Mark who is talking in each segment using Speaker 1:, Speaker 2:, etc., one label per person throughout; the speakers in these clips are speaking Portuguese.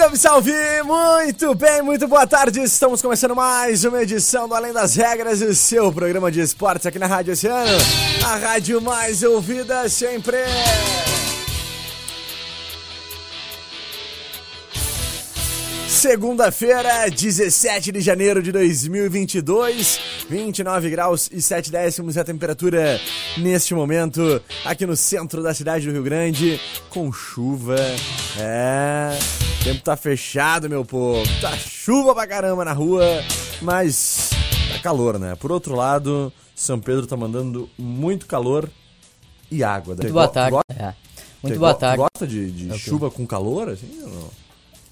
Speaker 1: Salve, salve! Muito bem, muito boa tarde. Estamos começando mais uma edição do Além das Regras, o seu programa de esportes aqui na Rádio Oceano. A rádio mais ouvida sempre. Segunda-feira, 17 de janeiro de 2022, 29 graus e 7 décimos a temperatura neste momento aqui no centro da cidade do Rio Grande, com chuva. É, o tempo tá fechado, meu povo. Tá chuva pra caramba na rua, mas tá calor, né? Por outro lado, São Pedro tá mandando muito calor e água.
Speaker 2: Muito boa tarde. É. Muito boa tarde.
Speaker 1: gosta de, de chuva com calor, assim, ou não?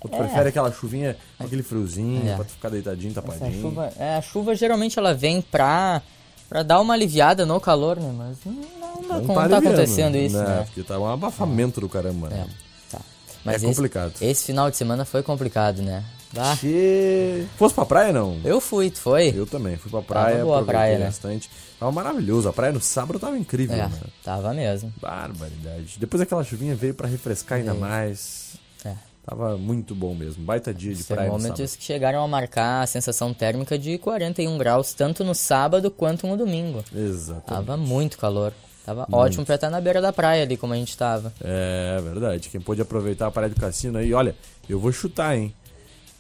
Speaker 1: Ou tu é. prefere aquela chuvinha com aquele friozinho, é. pra tu ficar deitadinho, tapadinho?
Speaker 2: Essa chuva, é, a chuva geralmente ela vem pra, pra dar uma aliviada no calor, né? Mas não, não, não tá, tá acontecendo isso, né? né?
Speaker 1: Porque tá um abafamento do caramba, né?
Speaker 2: É. Mas
Speaker 1: é complicado.
Speaker 2: Esse, esse, final de semana foi complicado, né?
Speaker 1: Ah. Que... Fosse pra praia, não?
Speaker 2: Eu fui, tu foi?
Speaker 1: Eu também, fui pra praia,
Speaker 2: tava boa a praia, né?
Speaker 1: bastante. Tava maravilhoso, a praia no sábado tava incrível,
Speaker 2: é,
Speaker 1: né?
Speaker 2: Tava mesmo.
Speaker 1: Barbaridade. Depois aquela chuvinha veio pra refrescar ainda mais.
Speaker 2: É.
Speaker 1: Tava muito bom mesmo, baita dia de praia
Speaker 2: termômetros que chegaram a marcar a sensação térmica de 41 graus, tanto no sábado quanto no domingo.
Speaker 1: Exatamente.
Speaker 2: Tava muito calor. Tava muito. ótimo pra estar na beira da praia ali, como a gente tava.
Speaker 1: É, verdade. Quem pôde aproveitar a praia do cassino aí, olha, eu vou chutar, hein?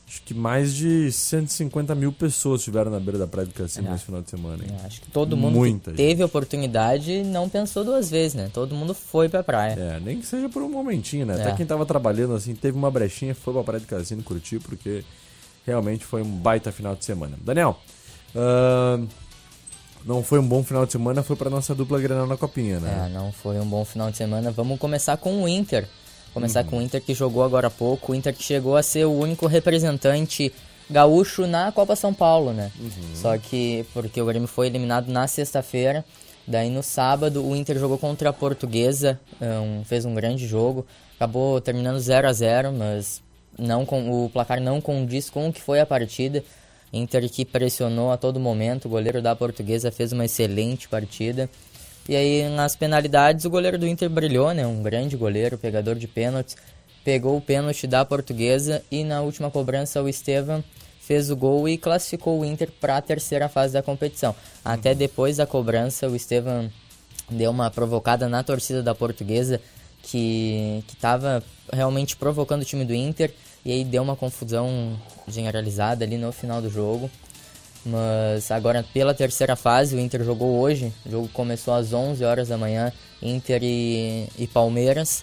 Speaker 1: Acho que mais de 150 mil pessoas estiveram na beira da Praia do Cassino é. nesse final de semana. Hein?
Speaker 2: É, acho que todo mundo Muita que teve oportunidade não pensou duas vezes, né? Todo mundo foi pra praia.
Speaker 1: É, nem que seja por um momentinho, né? É. Até quem tava trabalhando assim, teve uma brechinha, foi pra Praia do Cassino curtir, porque realmente foi um baita final de semana. Daniel, uh, não foi um bom final de semana, foi pra nossa dupla Grenal na Copinha, né?
Speaker 2: É, não foi um bom final de semana. Vamos começar com o Inter. Começar uhum. com o Inter que jogou agora há pouco. O Inter que chegou a ser o único representante gaúcho na Copa São Paulo, né? Uhum. Só que porque o Grêmio foi eliminado na sexta-feira. Daí no sábado o Inter jogou contra a Portuguesa, um, fez um grande jogo. Acabou terminando 0 a 0 mas não com, o placar não condiz com o que foi a partida. Inter que pressionou a todo momento, o goleiro da Portuguesa fez uma excelente partida. E aí, nas penalidades, o goleiro do Inter brilhou, né? Um grande goleiro, pegador de pênaltis. Pegou o pênalti da portuguesa e na última cobrança o Estevam fez o gol e classificou o Inter para a terceira fase da competição. Até depois da cobrança, o Estevam deu uma provocada na torcida da portuguesa que estava realmente provocando o time do Inter e aí deu uma confusão generalizada ali no final do jogo. Mas agora pela terceira fase, o Inter jogou hoje. O jogo começou às 11 horas da manhã, Inter e, e Palmeiras.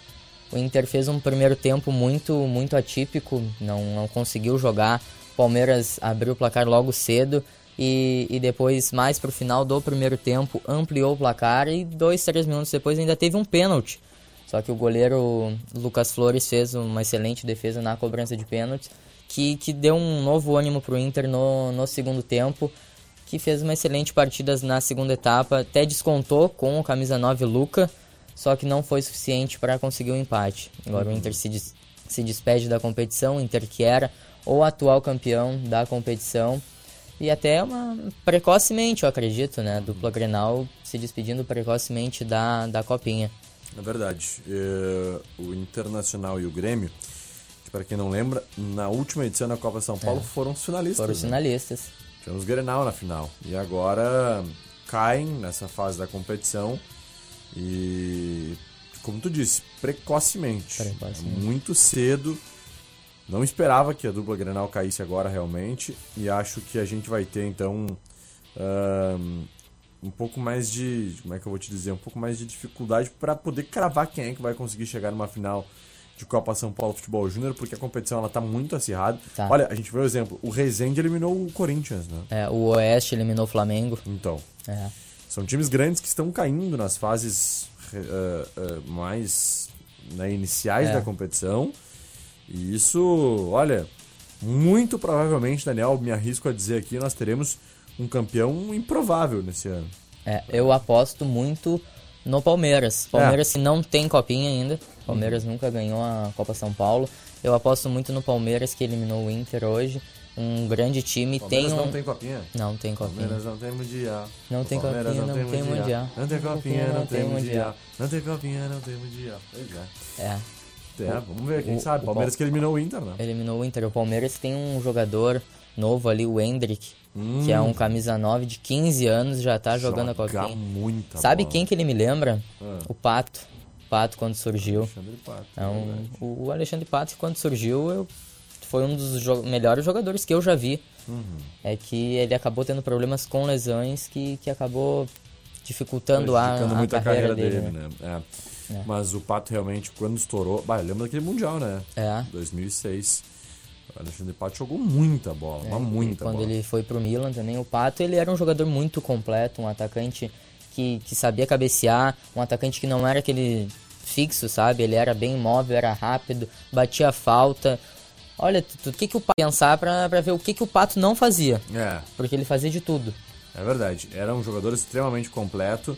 Speaker 2: O Inter fez um primeiro tempo muito muito atípico, não, não conseguiu jogar. Palmeiras abriu o placar logo cedo e, e depois, mais para o final do primeiro tempo, ampliou o placar e dois, três minutos depois ainda teve um pênalti. Só que o goleiro Lucas Flores fez uma excelente defesa na cobrança de pênaltis que, que deu um novo ânimo para o Inter no, no segundo tempo, que fez uma excelente partida na segunda etapa, até descontou com o camisa 9 Luca, só que não foi suficiente para conseguir o um empate. Agora uhum. o Inter se, des, se despede da competição, o Inter que era o atual campeão da competição, e até uma precocemente, eu acredito, né? Dupla Grenal se despedindo precocemente da, da Copinha.
Speaker 1: É verdade. É, o Internacional e o Grêmio para quem não lembra, na última edição da Copa São Paulo foram os finalistas.
Speaker 2: Foram os
Speaker 1: né?
Speaker 2: finalistas.
Speaker 1: Tivemos Grenal na final. E agora caem nessa fase da competição e, como tu disse, precocemente.
Speaker 2: Precocemente.
Speaker 1: Muito cedo. Não esperava que a dupla Grenal caísse agora realmente. E acho que a gente vai ter então um pouco mais de. Como é que eu vou te dizer? Um pouco mais de dificuldade para poder cravar quem é que vai conseguir chegar numa final de Copa São Paulo Futebol Júnior, porque a competição ela tá muito acirrada.
Speaker 2: Tá.
Speaker 1: Olha, a gente vê o exemplo, o Rezende eliminou o Corinthians, né?
Speaker 2: É, o Oeste eliminou o Flamengo.
Speaker 1: Então,
Speaker 2: É.
Speaker 1: são times grandes que estão caindo nas fases eh, eh, mais né, iniciais
Speaker 2: É.
Speaker 1: da competição. E isso, olha, muito provavelmente, Daniel, me arrisco a dizer aqui, nós teremos um campeão improvável nesse ano.
Speaker 2: É, eu aposto muito no Palmeiras. Palmeiras que não tem copinha ainda. Palmeiras nunca ganhou a Copa São Paulo. Eu aposto muito no Palmeiras que eliminou o Inter hoje. Um grande time.
Speaker 1: Palmeiras
Speaker 2: tem um...
Speaker 1: não tem copinha?
Speaker 2: Não tem copinha.
Speaker 1: Palmeiras não tem mundial.
Speaker 2: Não
Speaker 1: O
Speaker 2: tem
Speaker 1: Palmeiras
Speaker 2: copinha, não tem mundial.
Speaker 1: Não tem copinha, não tem mundial. Não tem copinha, não tem mundial. Pois é.
Speaker 2: É.
Speaker 1: É, vamos ver, quem
Speaker 2: o-
Speaker 1: sabe.
Speaker 2: o
Speaker 1: Palmeiras que eliminou o Inter, né?
Speaker 2: Eliminou o Inter. O Palmeiras tem um jogador novo ali, o Hendrick, que é um camisa 9 de 15 anos, já tá jogando a
Speaker 1: Hum. Joga
Speaker 2: copinha.
Speaker 1: muita
Speaker 2: Sabe
Speaker 1: bola.
Speaker 2: quem que ele me lembra?
Speaker 1: Ah.
Speaker 2: O Pato. Pato quando surgiu.
Speaker 1: Alexandre Pato.
Speaker 2: É um, o Alexandre Pato, quando surgiu, eu, foi um dos jo- melhores jogadores que eu já vi.
Speaker 1: Uhum.
Speaker 2: É que ele acabou tendo problemas com lesões que, que acabou dificultando a, a
Speaker 1: muito
Speaker 2: carreira, dele. né?
Speaker 1: né? É. Mas o Pato realmente, quando estourou. Bah, lembra daquele Mundial, né?
Speaker 2: É.
Speaker 1: 2006. O Alexandre Pato jogou muita bola, mas
Speaker 2: É, E
Speaker 1: muita
Speaker 2: quando
Speaker 1: bola.
Speaker 2: ele foi pro Milan também, o Pato ele era um jogador muito completo, um atacante que, que sabia cabecear, um atacante que não era aquele fixo, sabe? Ele era bem móvel, era rápido, batia falta. Olha, o que, que o Pato pensar pra, pra ver o que, que o Pato não fazia,
Speaker 1: É,
Speaker 2: porque ele fazia de tudo.
Speaker 1: é verdade. Era um jogador extremamente completo.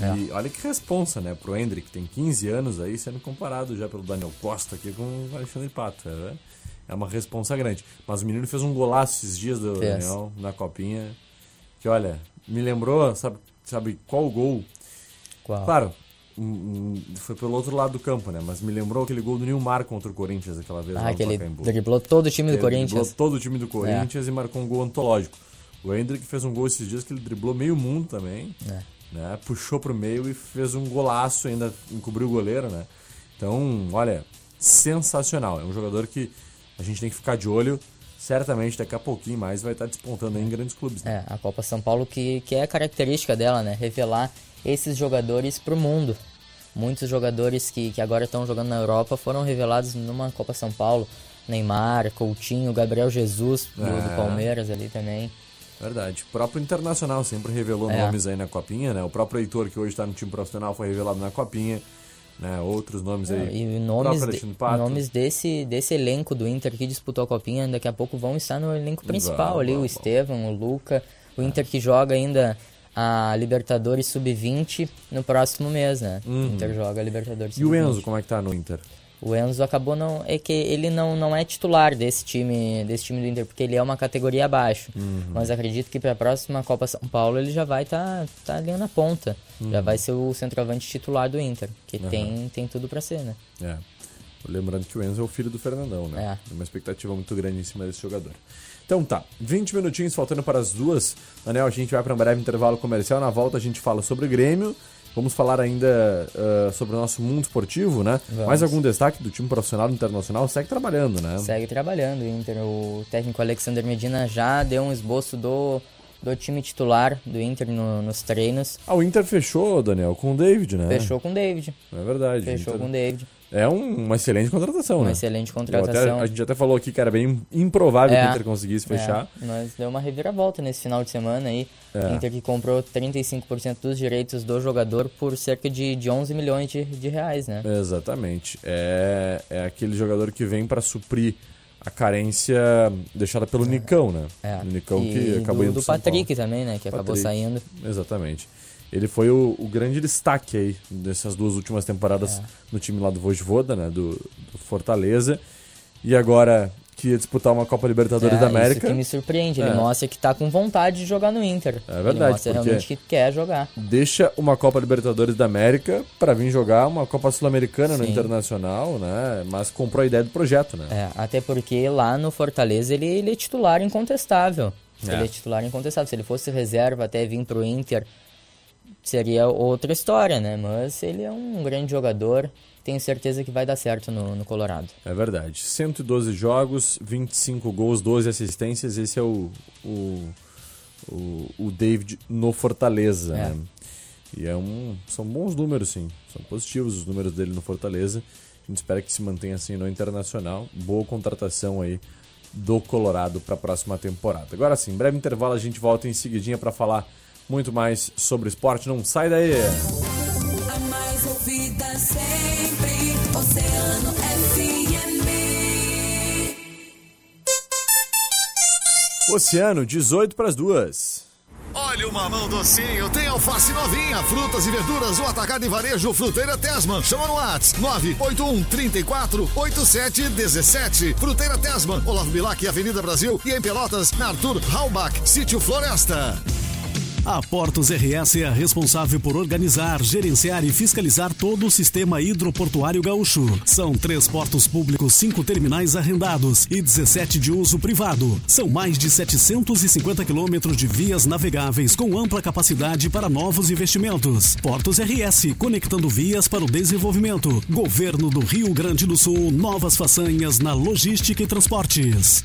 Speaker 2: É.
Speaker 1: E olha que responsa, né? Pro Hendrick, que tem 15 anos aí, sendo comparado já pelo Daniel Costa aqui com o Alexandre Pato. É, é uma responsa grande. Mas o menino fez um golaço esses dias do
Speaker 2: Fez.
Speaker 1: Daniel na copinha. Que olha, me lembrou, sabe, sabe qual gol?
Speaker 2: Qual?
Speaker 1: Claro, foi pelo outro lado do campo, né? Mas me lembrou aquele gol do Nilmar contra o Corinthians aquela vez
Speaker 2: Ah,
Speaker 1: no
Speaker 2: que ele driblou todo o time do
Speaker 1: Ele
Speaker 2: Corinthians. É.
Speaker 1: driblou todo o time do Corinthians e marcou um gol antológico. O Hendrick fez um gol esses dias que ele driblou meio mundo também.
Speaker 2: É.
Speaker 1: Né? Puxou pro meio e fez um golaço, ainda encobriu o goleiro, né? Então, olha, sensacional. É um jogador que a gente tem que ficar de olho. Certamente daqui a pouquinho mais vai estar despontando aí em grandes clubes. Né?
Speaker 2: É, a Copa São Paulo que, que é a característica dela, né? Revelar esses jogadores pro mundo. Muitos jogadores que, que agora estão jogando na Europa foram revelados numa Copa São Paulo. Neymar, Coutinho, Gabriel Jesus do, do
Speaker 1: É.
Speaker 2: Palmeiras ali também.
Speaker 1: Verdade. O próprio Internacional sempre revelou
Speaker 2: É.
Speaker 1: nomes aí na Copinha, né? O próprio Heitor, que hoje está no time profissional, foi revelado na Copinha. Né? Outros nomes aí.
Speaker 2: E nomes, de- nomes desse, desse elenco do Inter que disputou a Copinha, daqui a pouco vão estar no elenco principal ali, o. Estevam, o Luca, o Inter que joga ainda a Libertadores Sub-20 no próximo mês, né? O Inter joga a Libertadores
Speaker 1: Uhum. E o
Speaker 2: Sub-20.
Speaker 1: Enzo, como é que tá no Inter?
Speaker 2: O Enzo acabou não. É que ele não, não é titular desse time, desse time do Inter, porque ele é uma categoria abaixo.
Speaker 1: Uhum.
Speaker 2: Mas acredito que para a próxima Copa São Paulo ele já vai estar tá, tá ali na ponta.
Speaker 1: Uhum.
Speaker 2: Já vai ser o centroavante titular do Inter, que tem, tem tudo para ser, né?
Speaker 1: É. Lembrando que o Enzo é o filho do Fernandão, né?
Speaker 2: É.
Speaker 1: Uma expectativa muito grande em cima desse jogador. Então tá, 20 minutinhos faltando para as duas. Daniel, a gente vai para um breve intervalo comercial. Na volta a gente fala sobre o Grêmio. Vamos falar ainda ah, sobre o nosso mundo esportivo, né?
Speaker 2: Vamos.
Speaker 1: Mais algum destaque do time profissional internacional? Segue trabalhando, né?
Speaker 2: Segue trabalhando o Inter. O técnico Alexander Medina já deu um esboço do, do time titular do Inter no- nos treinos.
Speaker 1: Ah, o Inter fechou, Daniel, com o David, né?
Speaker 2: Fechou com o David.
Speaker 1: É verdade.
Speaker 2: Fechou
Speaker 1: Inter-
Speaker 2: com o David.
Speaker 1: É um- uma excelente contratação,
Speaker 2: Uma
Speaker 1: né?
Speaker 2: excelente
Speaker 1: Eu até-
Speaker 2: contratação.
Speaker 1: a gente até falou aqui que era bem improvável
Speaker 2: É.
Speaker 1: que o Inter conseguisse fechar.
Speaker 2: É, mas deu uma reviravolta nesse final de semana aí.
Speaker 1: É.
Speaker 2: Inter que comprou 35% dos direitos do jogador por cerca de, de 11 milhões de, de reais, né?
Speaker 1: Exatamente. É, é aquele jogador que vem pra suprir a carência deixada pelo Nicão, né?
Speaker 2: É.
Speaker 1: O Nicão
Speaker 2: e
Speaker 1: que acabou
Speaker 2: do,
Speaker 1: indo
Speaker 2: do Patrick também, né? Que acabou
Speaker 1: Patrick.
Speaker 2: saindo.
Speaker 1: Paulo. Exatamente. Ele foi o, o grande destaque aí dessas duas últimas temporadas
Speaker 2: É.
Speaker 1: no time lá do Vojvoda, né? Do, do Fortaleza. E agora que ia disputar uma Copa Libertadores
Speaker 2: É,
Speaker 1: da América.
Speaker 2: Isso que me surpreende. Ele
Speaker 1: É.
Speaker 2: mostra que tá com vontade de jogar no Inter.
Speaker 1: É verdade,
Speaker 2: Ele mostra realmente que quer jogar.
Speaker 1: Deixa uma Copa Libertadores da América para vir jogar uma Copa Sul-Americana no. Internacional, né? Mas comprou a ideia do projeto, né?
Speaker 2: É, até porque lá no Fortaleza ele, ele é titular incontestável.
Speaker 1: É.
Speaker 2: Ele é titular incontestável. Se ele fosse reserva até vir pro Inter, seria outra história, né? Mas ele é um grande jogador. Tenho certeza que vai dar certo no, no Colorado.
Speaker 1: É verdade. 112 jogos, 25 gols, 12 assistências. Esse é o, o, o, o David no Fortaleza.
Speaker 2: É.
Speaker 1: Né? E é um, são bons números, sim. São positivos os números dele no Fortaleza. A gente espera que se mantenha assim no Internacional. Boa contratação aí do Colorado para a próxima temporada. Agora sim, breve intervalo a gente volta em seguidinha para falar muito mais sobre esporte. Não sai daí!
Speaker 3: A mais ouvida sempre, Oceano FM.
Speaker 1: Oceano, 18 para as duas.
Speaker 4: Olha o mamão docinho, tem alface novinha, frutas e verduras, o atacado e varejo, Fruteira Tesman. Chama no Whats, 981 34 87 17. Fruteira Tesman, Olavo Bilac, Avenida Brasil e em Pelotas, na Arthur Halbach, Sítio Floresta.
Speaker 5: A Portos RS é responsável por organizar, gerenciar e fiscalizar todo o sistema hidroportuário gaúcho. São três portos públicos, cinco terminais arrendados e 17 de uso privado. São mais de 750 quilômetros de vias navegáveis com ampla capacidade para novos investimentos. Portos RS, conectando vias para o desenvolvimento. Governo do Rio Grande do Sul, novas façanhas na logística e transportes.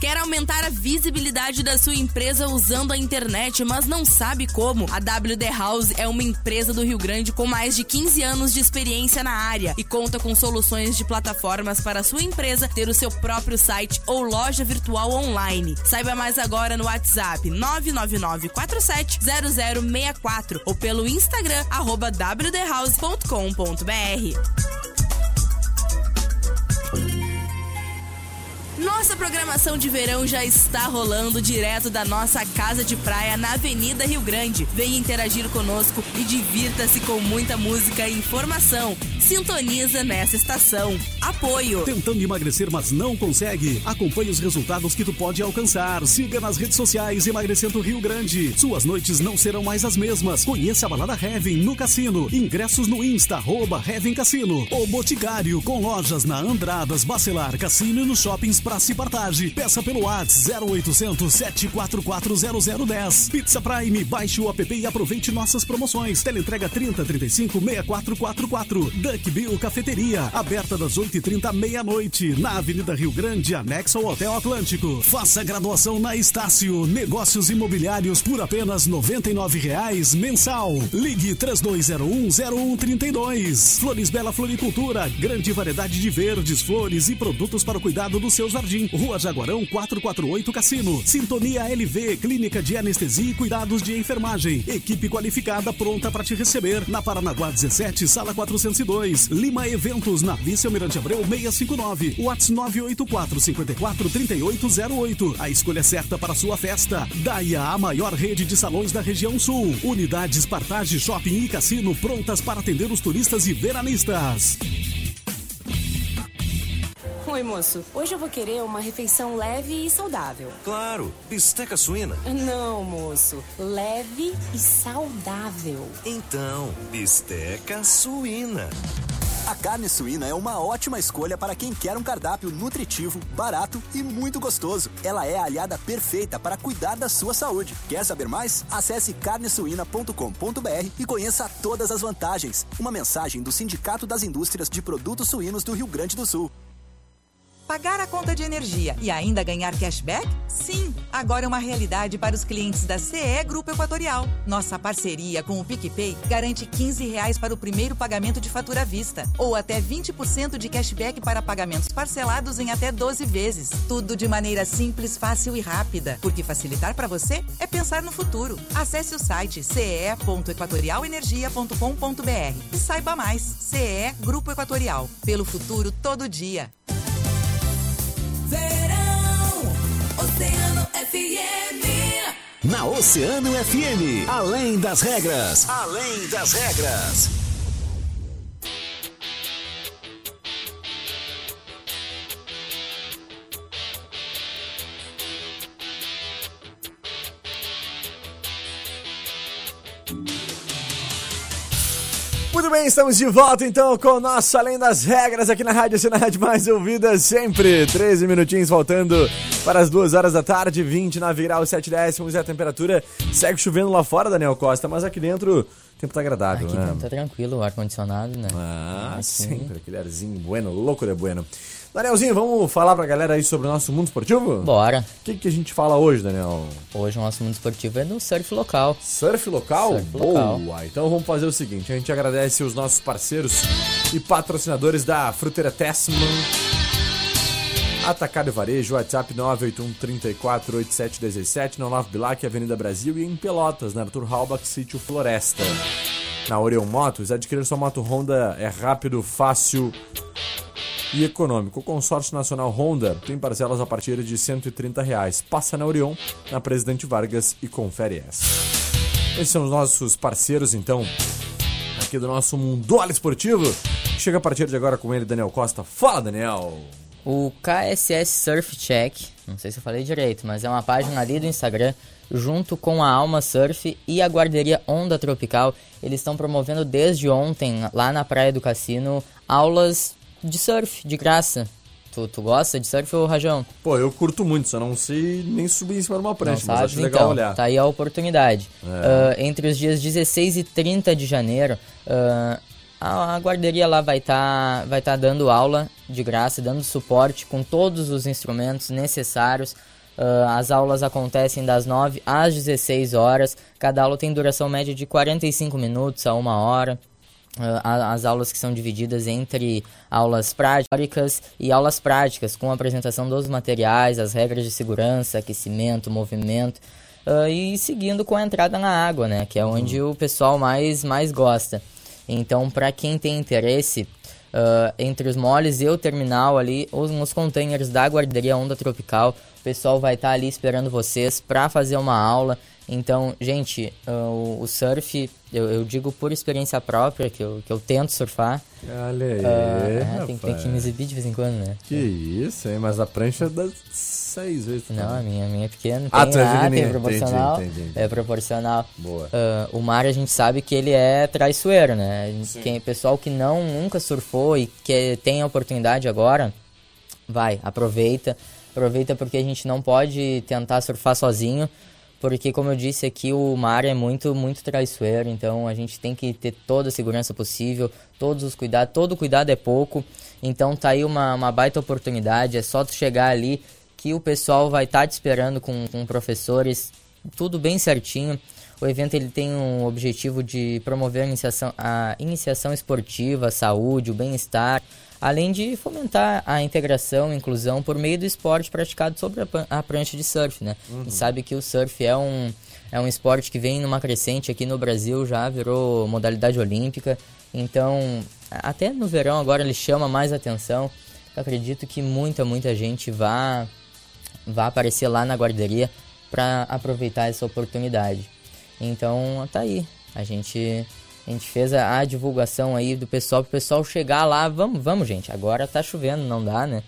Speaker 6: Quer aumentar a visibilidade da sua empresa usando a internet, mas não sabe como? A WD House é uma empresa do Rio Grande com mais de 15 anos de experiência na área e conta com soluções de plataformas para a sua empresa ter o seu próprio site ou loja virtual online. Saiba mais agora no WhatsApp 999470064 ou pelo Instagram arroba wdhouse.com.br. Nossa programação de verão já está rolando direto da nossa casa de praia na Avenida Rio Grande. Venha interagir conosco e divirta-se com muita música e informação. Sintoniza nessa estação. Apoio.
Speaker 5: Tentando emagrecer, mas não consegue? Acompanhe os resultados que tu pode alcançar. Siga nas redes sociais Emagrecendo Rio Grande. Suas noites não serão mais as mesmas. Conheça a balada Heaven no cassino. Ingressos no Insta, arroba Heaven Cassino. O Boticário, com lojas na Andradas, Bacelar, Cassino e nos shoppings Praça Partage. Peça pelo WhatsApp 0800 744 0010. Pizza Prime, baixe o app e aproveite nossas promoções. Teleentrega 30 35 6444. Duck Bill Cafeteria, aberta das 8h30 à meia-noite, na Avenida Rio Grande, anexo ao Hotel Atlântico. Faça graduação na Estácio, negócios imobiliários por apenas R$ 99,00 mensal. Ligue 32010132. Flores Bela Floricultura, grande variedade de verdes, flores e produtos para o cuidado do seu jardim. Rua Jaguarão 448 Cassino. Sintonia LV, Clínica de Anestesia e Cuidados de Enfermagem. Equipe qualificada pronta para te receber na Paranaguá 17, sala 402. Lima Eventos na Vice Almirante Abreu 659. WhatsApp 984 54 3808. A escolha certa para sua festa. Daia, a maior rede de salões da região sul. Unidades Partage Shopping e Cassino prontas para atender os turistas e veranistas.
Speaker 7: Oi, moço. Hoje eu vou querer uma refeição leve e saudável.
Speaker 8: Claro, bisteca suína.
Speaker 7: Não, moço. Leve e saudável.
Speaker 8: Então, bisteca suína. A carne suína é uma ótima escolha para quem quer um cardápio nutritivo, barato e muito gostoso. Ela é a aliada perfeita para cuidar da sua saúde. Quer saber mais? Acesse carnesuína.com.br e conheça todas as vantagens. Uma mensagem do Sindicato das Indústrias de Produtos Suínos do Rio Grande do Sul.
Speaker 9: Pagar a conta de energia e ainda ganhar cashback? Sim, agora é uma realidade para os clientes da CE Grupo Equatorial. Nossa parceria com o PicPay garante 15 reais para o primeiro pagamento de fatura à vista ou até 20% de cashback para pagamentos parcelados em até 12 vezes. Tudo de maneira simples, fácil e rápida, porque facilitar para você é pensar no futuro. Acesse o site ce.equatorialenergia.com.br e saiba mais. CE Grupo Equatorial. Pelo futuro todo dia.
Speaker 3: FM.
Speaker 10: Na Oceano FM, além das regras, além das regras.
Speaker 1: Muito bem, estamos de volta então com o nosso Além das Regras aqui na Rádio Cena Rádio Mais Ouvida sempre. 13 minutinhos faltando para as 2 horas da tarde, 29 graus 7 décimos e a temperatura segue chovendo lá fora, Daniel Costa, mas aqui dentro o tempo tá agradável,
Speaker 2: Aqui
Speaker 1: né?
Speaker 2: dentro tá tranquilo, o ar-condicionado, né?
Speaker 1: Ah,
Speaker 2: Aqui-
Speaker 1: sempre, aquele arzinho bueno, louco de bueno. Danielzinho, vamos falar pra galera aí sobre o nosso mundo esportivo?
Speaker 2: Bora.
Speaker 1: O que, que a gente fala hoje, Daniel?
Speaker 2: Hoje o nosso mundo esportivo é no surf local.
Speaker 1: Surf local?
Speaker 2: Surf local.
Speaker 1: Boa! Então vamos fazer o seguinte: a gente agradece os nossos parceiros e patrocinadores da Fruteira Tessman. Atacado e Varejo, WhatsApp 981 34 8717, na Olavo Bilac, Avenida Brasil e em Pelotas, na Arthur Halbach, Sítio Floresta. Na Orion Motos, adquirir sua moto Honda é rápido, fácil e econômico. O consórcio nacional Honda tem parcelas a partir de 130 reais. Passa na Orion, na Presidente Vargas e confere essa. Esses são os nossos parceiros, então, aqui do nosso Mundola Esportivo. Chega a partir de agora com ele, Daniel Costa. Fala, Daniel!
Speaker 2: O KSS Surf Check, não sei se eu falei direito, mas é uma página ali do Instagram, junto com a Alma Surf e a guarderia Onda Tropical. Eles estão promovendo desde ontem, lá na Praia do Cassino, aulas de surf, de graça. Tu, tu gosta de surf ou Rajão?
Speaker 1: Pô, eu curto muito, só não sei nem subir em cima de uma
Speaker 2: Não
Speaker 1: prancha, mas
Speaker 2: sabe?
Speaker 1: acho legal
Speaker 2: então,
Speaker 1: olhar.
Speaker 2: tá aí a oportunidade.
Speaker 1: É.
Speaker 2: Ah, entre os dias 16 e 30 de janeiro, ah, a, a guarderia lá vai estar vai tá dando aula de graça, dando suporte com todos os instrumentos necessários. Ah, as aulas acontecem das 9 às 16 horas. Cada aula tem duração média de 45 minutos a uma hora. A- as aulas que são divididas entre aulas práticas e aulas práticas, com a apresentação dos materiais, as regras de segurança, aquecimento, movimento, ah, e seguindo com a entrada na água, né, que é onde o pessoal mais, mais gosta. Então, para quem tem interesse, ah, entre os moles e o terminal ali, os, nos containers da guarderia Onda Tropical, o pessoal vai estar ali esperando vocês para fazer uma aula. Então, gente, ah, o, o surf, eu, eu digo por experiência própria, que eu, que eu tento surfar.
Speaker 1: Olha aí,
Speaker 2: Ah, é, tem, tem que me exibir de vez em quando, né?
Speaker 1: Que isso, hein? Mas a prancha dá seis vezes.
Speaker 2: Não, a minha, a minha é pequena.
Speaker 1: Ah,
Speaker 2: tem,
Speaker 1: tu é
Speaker 2: ah, tem
Speaker 1: pequenininha.
Speaker 2: proporcional.
Speaker 1: Entendi, entendi, entendi.
Speaker 2: É proporcional.
Speaker 1: Boa.
Speaker 2: Ah, o mar a gente sabe que ele é traiçoeiro, né?
Speaker 1: Sim.
Speaker 2: Quem, pessoal que não nunca surfou e que tem a oportunidade agora, vai, aproveita. Aproveita porque a gente não pode tentar surfar sozinho. Porque, como eu disse aqui, o mar é muito, muito traiçoeiro. Então, a gente tem que ter toda a segurança possível, todos os cuidados. Todo cuidado é pouco. Então, tá aí uma, uma baita oportunidade. É só tu chegar ali que o pessoal vai estar te esperando com, com professores, tudo bem certinho. O evento ele tem um objetivo de promover a iniciação, a iniciação esportiva, a saúde, o bem-estar, além de fomentar a integração e inclusão por meio do esporte praticado sobre a, prancha de surf, né? A gente sabe que o surf é um, é um esporte que vem numa crescente aqui no Brasil, já virou modalidade olímpica, então até no verão agora ele chama mais atenção. Eu acredito que muita, muita gente vá, vá aparecer lá na guarderia para aproveitar essa oportunidade. Então, tá aí. A gente a gente fez a, a divulgação aí do pessoal pro pessoal chegar lá. Vamos, vamos, gente. Agora tá chovendo, não dá, né?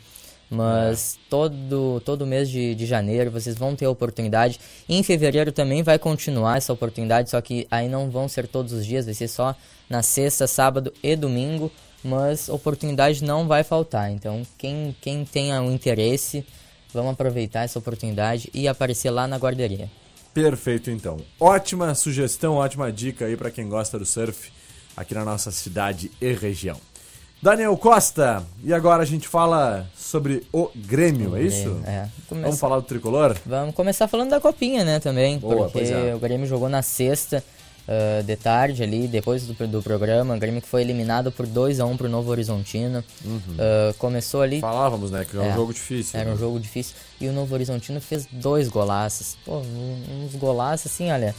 Speaker 2: Mas todo, todo mês de, de janeiro vocês vão ter a oportunidade. Em fevereiro também vai continuar essa oportunidade, só que aí não vão ser todos os dias, vai ser só na sexta, sábado e domingo. Mas oportunidade não vai faltar. Então, quem, quem tenha o interesse, vamos aproveitar essa oportunidade e aparecer lá na guarderia.
Speaker 1: Perfeito, então. Ótima sugestão, ótima dica aí pra quem gosta do surf aqui na nossa cidade e região. Daniel Costa, e agora a gente fala sobre o Grêmio, é isso?
Speaker 2: É. Começa-
Speaker 1: Vamos falar do tricolor?
Speaker 2: Vamos começar falando da copinha, né, também.
Speaker 1: Boa,
Speaker 2: porque
Speaker 1: é.
Speaker 2: o Grêmio jogou na sexta ah, de tarde ali, depois do, do programa. O Grêmio que foi eliminado por 2 a 1 pro Novo Horizontino. Ah, começou ali.
Speaker 1: Falávamos, né, que é um jogo difícil.
Speaker 2: Era
Speaker 1: né?
Speaker 2: um jogo difícil. E o Novo Horizontino fez dois golaços. Pô, uns golaços assim, olha.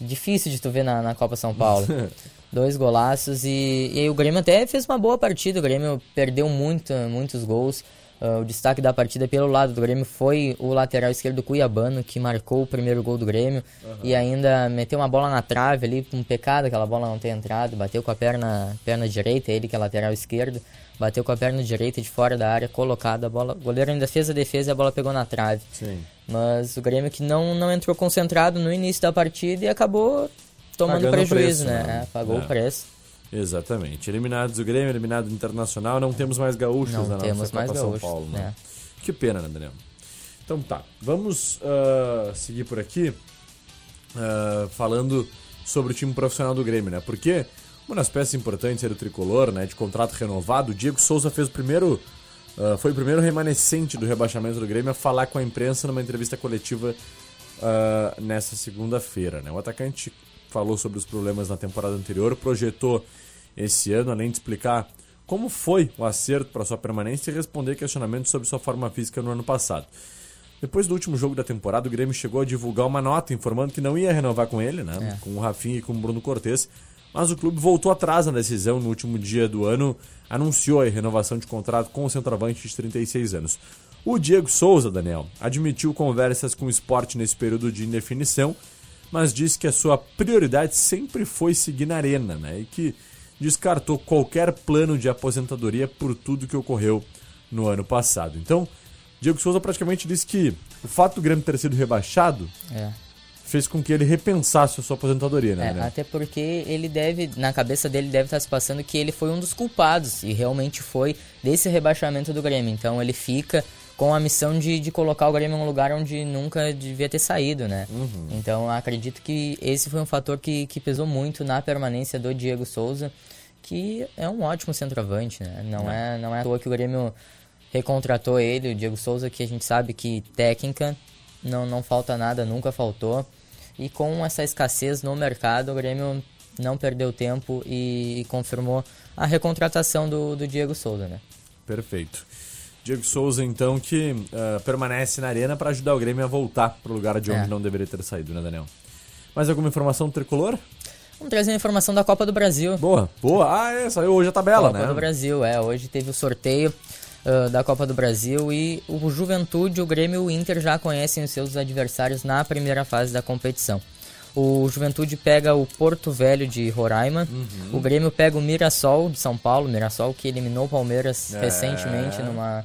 Speaker 2: Difícil de tu ver na, na Copa São Paulo. dois golaços e, e o Grêmio até fez uma boa partida. O Grêmio perdeu muito, muitos gols. Ah, o destaque da partida pelo lado do Grêmio foi o lateral esquerdo Cuiabano, que marcou o primeiro gol do Grêmio. E ainda meteu uma bola na trave ali, um pecado aquela bola não ter entrado. Bateu com a perna, perna direita, ele que é lateral esquerdo. Bateu com a perna direita de fora da área, colocada. A bola, o goleiro ainda fez a defesa e a bola pegou na trave.
Speaker 1: Sim.
Speaker 2: Mas o Grêmio que não, não entrou concentrado no início da partida e acabou tomando
Speaker 1: Pagando
Speaker 2: prejuízo,
Speaker 1: preço,
Speaker 2: né?
Speaker 1: né?
Speaker 2: É, pagou
Speaker 1: É.
Speaker 2: o preço.
Speaker 1: Exatamente. Eliminados o Grêmio, eliminado o Internacional, não temos mais gaúchos
Speaker 2: Não
Speaker 1: na nossa
Speaker 2: temos
Speaker 1: Copa
Speaker 2: mais
Speaker 1: São
Speaker 2: gaúchos,
Speaker 1: Paulo, né?
Speaker 2: né?
Speaker 1: Que pena, né, Daniel? Então tá, vamos ah, seguir por aqui ah, falando sobre o time profissional do Grêmio, né? Porque uma das peças importantes aí do Tricolor, né, de contrato renovado, o Diego Souza fez o primeiro ah, foi o primeiro remanescente do rebaixamento do Grêmio a falar com a imprensa numa entrevista coletiva nessa segunda-feira. Né? O atacante falou sobre os problemas na temporada anterior, projetou esse ano, além de explicar como foi o acerto para sua permanência e responder questionamentos sobre sua forma física no ano passado. Depois do último jogo da temporada, o Grêmio chegou a divulgar uma nota informando que não ia renovar com ele, né? Com o Rafinha e com o Bruno Cortes. Mas o clube voltou atrás na decisão no último dia do ano, anunciou a renovação de contrato com o centroavante de 36 anos. O Diego Souza, Daniel, admitiu conversas com o esporte nesse período de indefinição, mas disse que a sua prioridade sempre foi seguir na arena, né? E que descartou qualquer plano de aposentadoria por tudo que ocorreu no ano passado. Então, Diego Souza praticamente disse que o fato do Grêmio ter sido rebaixado
Speaker 2: É.
Speaker 1: fez com que ele repensasse a sua aposentadoria, né?
Speaker 2: É,
Speaker 1: Daniel?
Speaker 2: até porque ele deve, na cabeça dele deve estar se passando que ele foi um dos culpados e realmente foi desse rebaixamento do Grêmio. Então ele fica com a missão de, de colocar o Grêmio em um lugar onde nunca devia ter saído, né? Então acredito que esse foi um fator que, que pesou muito na permanência do Diego Souza, que é um ótimo centroavante, né? Não é, não é à toa que o Grêmio recontratou ele, o Diego Souza, que a gente sabe que técnica não, não falta nada, nunca faltou. E com essa escassez no mercado, o Grêmio não perdeu tempo e confirmou a recontratação do, do Diego Souza, né?
Speaker 1: Perfeito. Diego Souza, então, que ah, permanece na arena para ajudar o Grêmio a voltar para o lugar de onde
Speaker 2: É.
Speaker 1: não deveria ter saído, né, Daniel? Mais alguma informação do tricolor?
Speaker 2: Vamos trazer uma informação da Copa do Brasil.
Speaker 1: Boa, boa. Ah, é, saiu hoje a tabela,
Speaker 2: Copa
Speaker 1: né?
Speaker 2: do Brasil, é. Hoje teve o sorteio ah, da Copa do Brasil e o Juventude, o Grêmio e o Inter já conhecem os seus adversários na primeira fase da competição. O Juventude pega o Porto Velho de Roraima,
Speaker 1: Uhum.
Speaker 2: o Grêmio pega o Mirassol de São Paulo, Mirassol que eliminou o Palmeiras
Speaker 1: É.
Speaker 2: recentemente numa,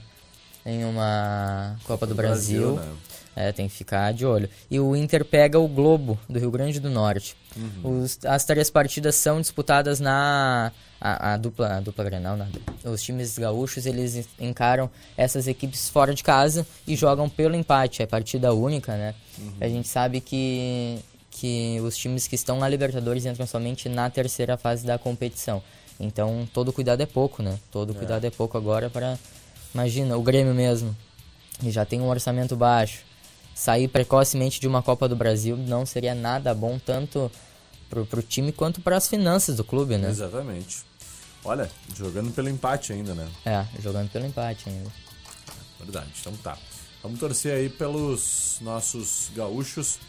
Speaker 2: em uma Copa do Brasil.
Speaker 1: Brasil, né?
Speaker 2: É, tem que ficar de olho. E o Inter pega o Globo, do Rio Grande do Norte.
Speaker 1: Uhum.
Speaker 2: Os- as três partidas são disputadas na... A, a dupla, a dupla Grenal, nada. Os times gaúchos, eles encaram essas equipes fora de casa e jogam pelo empate. É partida única, né?
Speaker 1: Uhum.
Speaker 2: A gente sabe que, que os times que estão na Libertadores entram somente na terceira fase da competição. Então, todo cuidado é pouco, né? Todo cuidado é pouco agora para... Imagina, o Grêmio mesmo, e já tem um orçamento baixo. Sair precocemente de uma Copa do Brasil não seria nada bom, tanto pro, pro time quanto para as finanças do clube, né?
Speaker 1: Exatamente. Olha, jogando pelo empate ainda, né?
Speaker 2: É, jogando pelo empate ainda.
Speaker 1: Verdade, então tá. Vamos torcer aí pelos nossos gaúchos.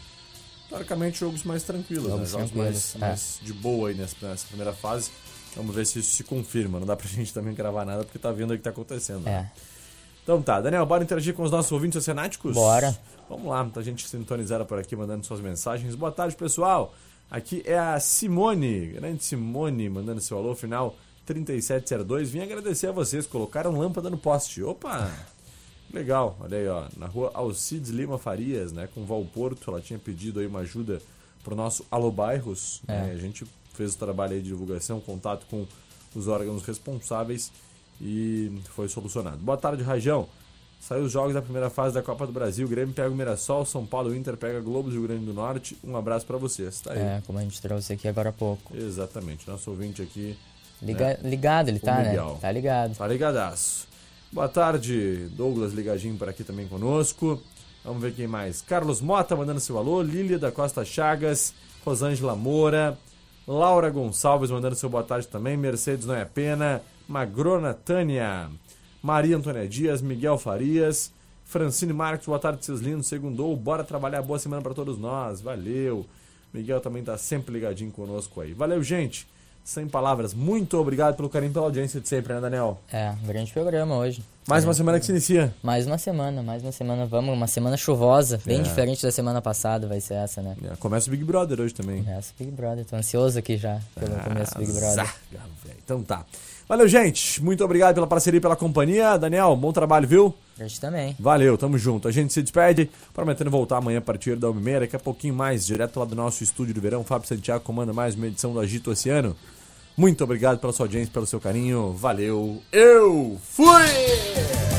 Speaker 1: Teoricamente, jogos mais tranquilos,
Speaker 2: Jogos
Speaker 1: né? Jogos mais,
Speaker 2: é.
Speaker 1: mais de boa aí nessa, nessa primeira fase. Vamos ver se isso se confirma. Não dá pra gente também gravar nada porque tá vendo aí o que tá acontecendo. né?
Speaker 2: É.
Speaker 1: Então tá, Daniel, bora interagir com os nossos ouvintes oceanáticos?
Speaker 2: Bora.
Speaker 1: Vamos lá, muita gente sintonizada por aqui, mandando suas mensagens. Boa tarde, pessoal. Aqui é a Simone, grande Simone, mandando seu alô final 3702. Vim agradecer a vocês, colocaram lâmpada no poste. Opa! Legal, olha aí, ó, na rua Alcides Lima Farias, né, com Valporto, ela tinha pedido aí uma ajuda pro nosso Alô Bairros, né, a gente fez o trabalho aí de divulgação, contato com os órgãos responsáveis e foi solucionado. Boa tarde, Rajão. Saiu os jogos da primeira fase da Copa do Brasil, Grêmio pega o Mirassol, São Paulo, Inter pega Globo do Rio Grande do Norte. Um abraço pra vocês, tá aí.
Speaker 2: É, como a gente trouxe aqui agora há pouco.
Speaker 1: Exatamente, nosso ouvinte aqui
Speaker 2: Liga, Ligado ele
Speaker 1: O
Speaker 2: tá, né?
Speaker 1: Miguel.
Speaker 2: Tá ligado.
Speaker 1: Tá ligadaço. Boa tarde, Douglas ligadinho por aqui também conosco. Vamos ver quem mais. Carlos Mota mandando seu alô. Lília da Costa Chagas. Rosângela Moura. Laura Gonçalves mandando seu boa tarde também. Mercedes Não é Pena. Magrona Tânia. Maria Antônia Dias. Miguel Farias. Francine Marques, boa tarde, seus lindos. Segundou, bora trabalhar. Boa semana para todos nós. Valeu. Miguel também tá sempre ligadinho conosco aí. Valeu, gente. Sem palavras, muito obrigado pelo carinho pela audiência de sempre, né, Daniel?
Speaker 2: É, um grande programa hoje.
Speaker 1: Mais uma semana que se inicia.
Speaker 2: Mais uma semana, mais uma semana. Vamos, uma semana chuvosa, bem
Speaker 1: É.
Speaker 2: diferente da semana passada, vai ser essa, né?
Speaker 1: É, Começa o Big Brother hoje também.
Speaker 2: Começa o Big Brother, tô ansioso aqui já pelo começo do Big Brother.
Speaker 1: Zaga. Então tá. Valeu, gente. Muito obrigado pela parceria e pela companhia. Daniel, bom trabalho, viu?
Speaker 2: A gente também.
Speaker 1: Valeu, tamo junto. A gente se despede, prometendo voltar amanhã a partir da 1h30. Daqui a pouquinho mais, direto lá do nosso estúdio do verão. Fábio Santiago comanda mais uma edição do Agito Oceano. Muito obrigado pela sua audiência, pelo seu carinho. Valeu. Eu fui!